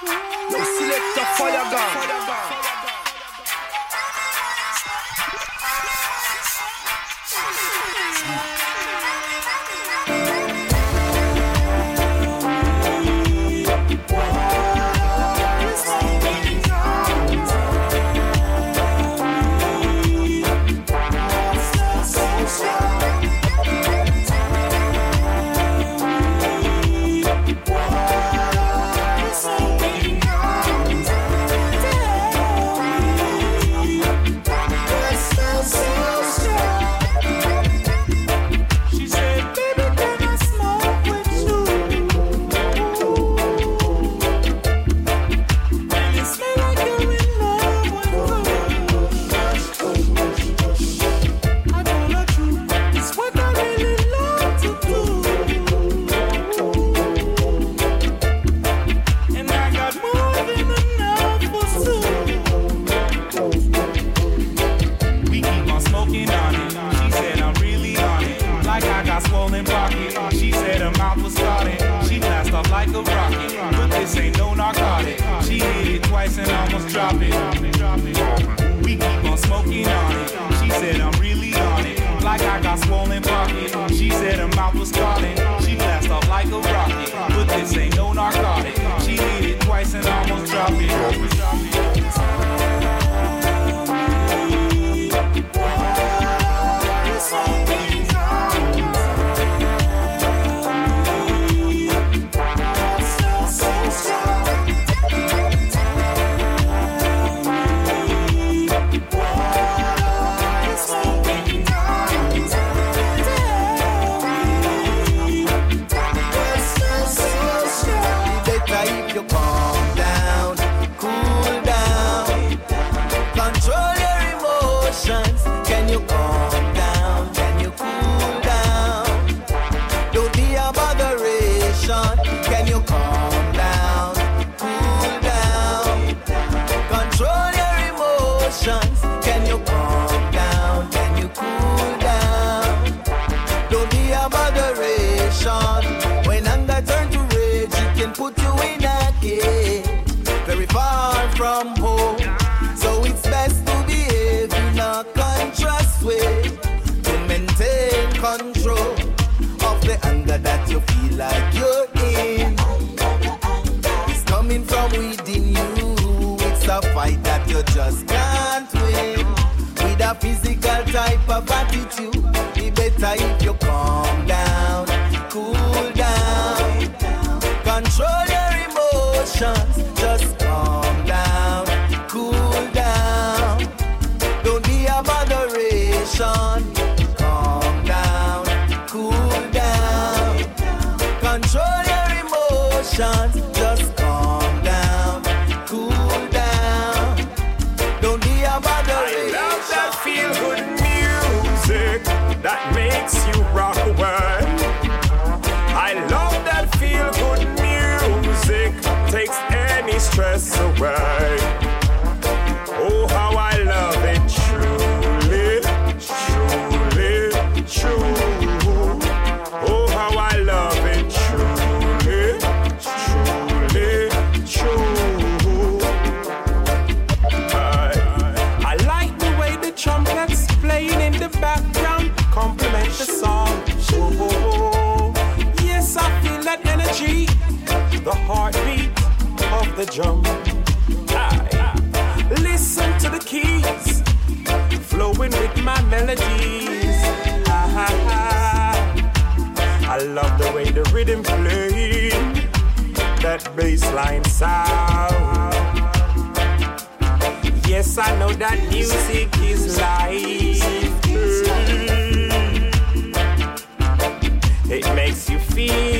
Yo, select a fire gun. smoking on it. hurt you, be better if you calm down, cool down, control your emotions, just calm down, cool down. Don't be a moderation, calm down, cool down, control your emotions. makes you rock away. I love that feel good music, takes any stress away. drum. Listen to the keys flowing with my melodies. I love the way the rhythm plays that bassline sound. Yes, I know that music is life. It makes you feel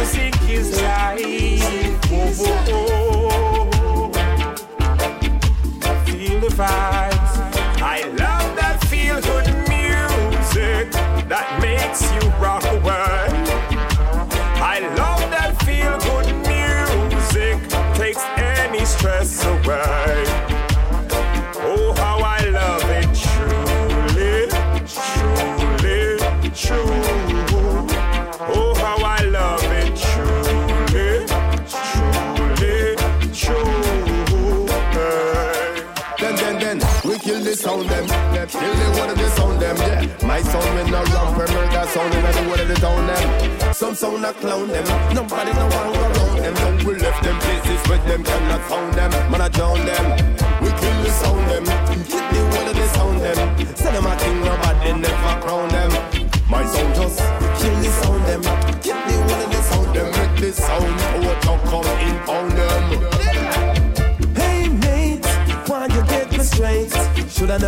I seek his light. Sound them. Kill the one of the sound them, yeah. My sound when no ramp murder sound in the one of the town them. Some sound a clown them. Nobody no one around them. No we left them places where them cannot found them. Man I drown them.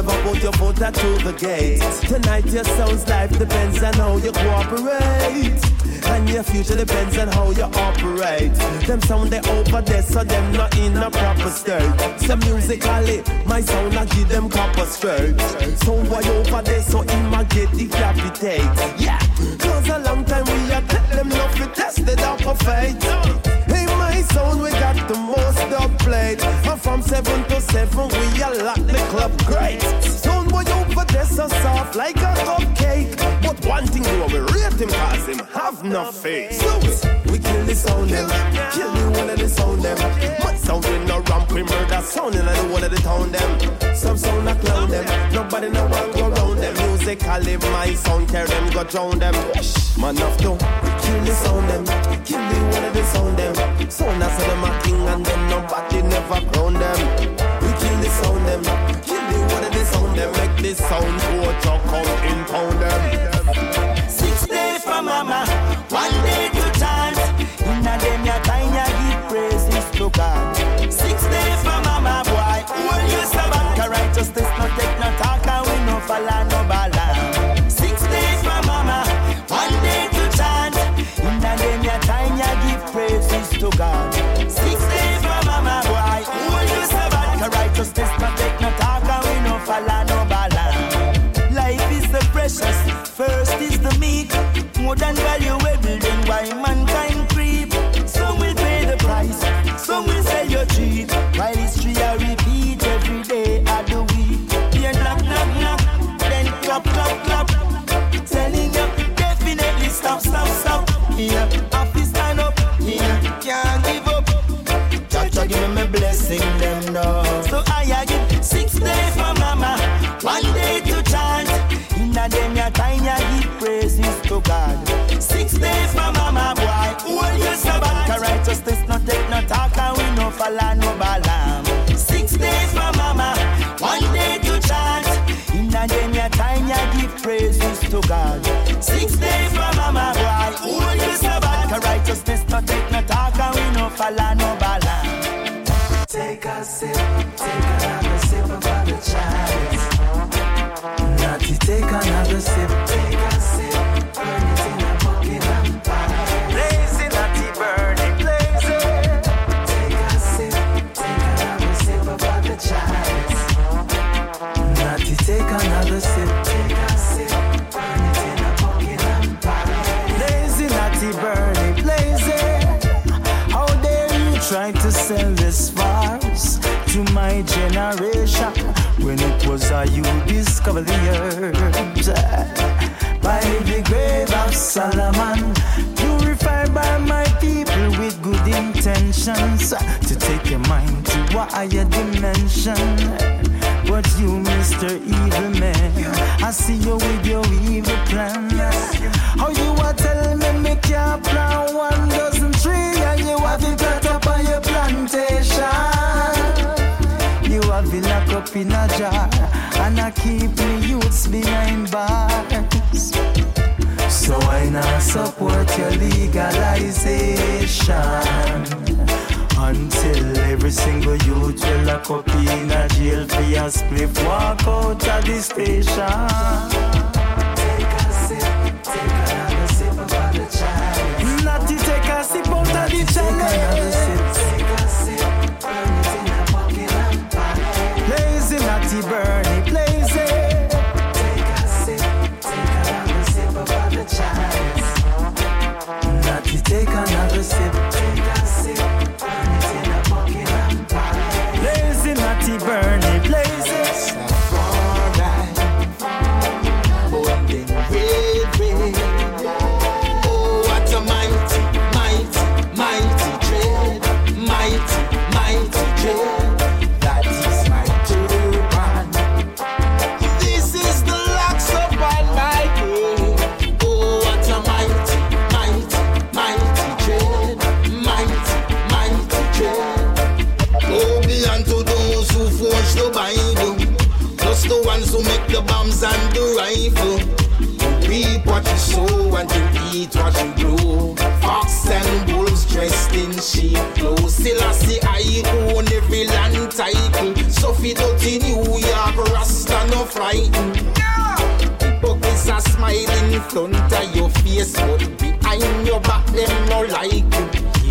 Never put your foot out through the gate? Tonight your sound's life depends on how you cooperate. And your future depends on how you operate. Them sound they over there, so them not in a proper state. So musically, my sound I give them copper straight. Sound boy over there, so in my get decapitate. Yeah, cause a long time we are tell them not to test it out for faith. Hey, my sound we got the most up played. And from seven to seven, we are lock the club great. Sound boy over there, so soft like a cupcake. But one thing we rate him, cause him have no face. So we kill the sound them, kill the one of the sound them. My sound in no ramp, we murder sound in the one of the town them. Some sound a clown them, nobody no one go round them. Musically, my sound carry them, go drown them. Man of to kill the sound them, kill the one of the sound them. Sound that's a king and then nobody never crown them. Sound them, kill the one of the sound them. Make the sound go to come in pound them. Six days for mama, one day two times. In a them ya time ya give praises to God. We no balam. Six days for mama, one day to chant. In a them ya time ya give praises to God. Six days for mama, boy. When you sabbat, the righteousness no take no talk and we no follow you discovered the herbs by the grave of Solomon, purified by my people with good intentions to take your mind to a higher dimension. But you, Mr. Evil Man, I see you with keep me youths behind bars. So I now support your legalization until every single youth will lock up in a jail for your spliff walk out of the station. Take a sip, take another sip of the chalice. Not to take a sip out of the Take sow and you eat what you grow. Fox and wolves dressed in sheep clothes. Still I see I own every land title. So out in New York, Rasta no frightened. Hypocrites are smiling in front of your face, but behind your back them no like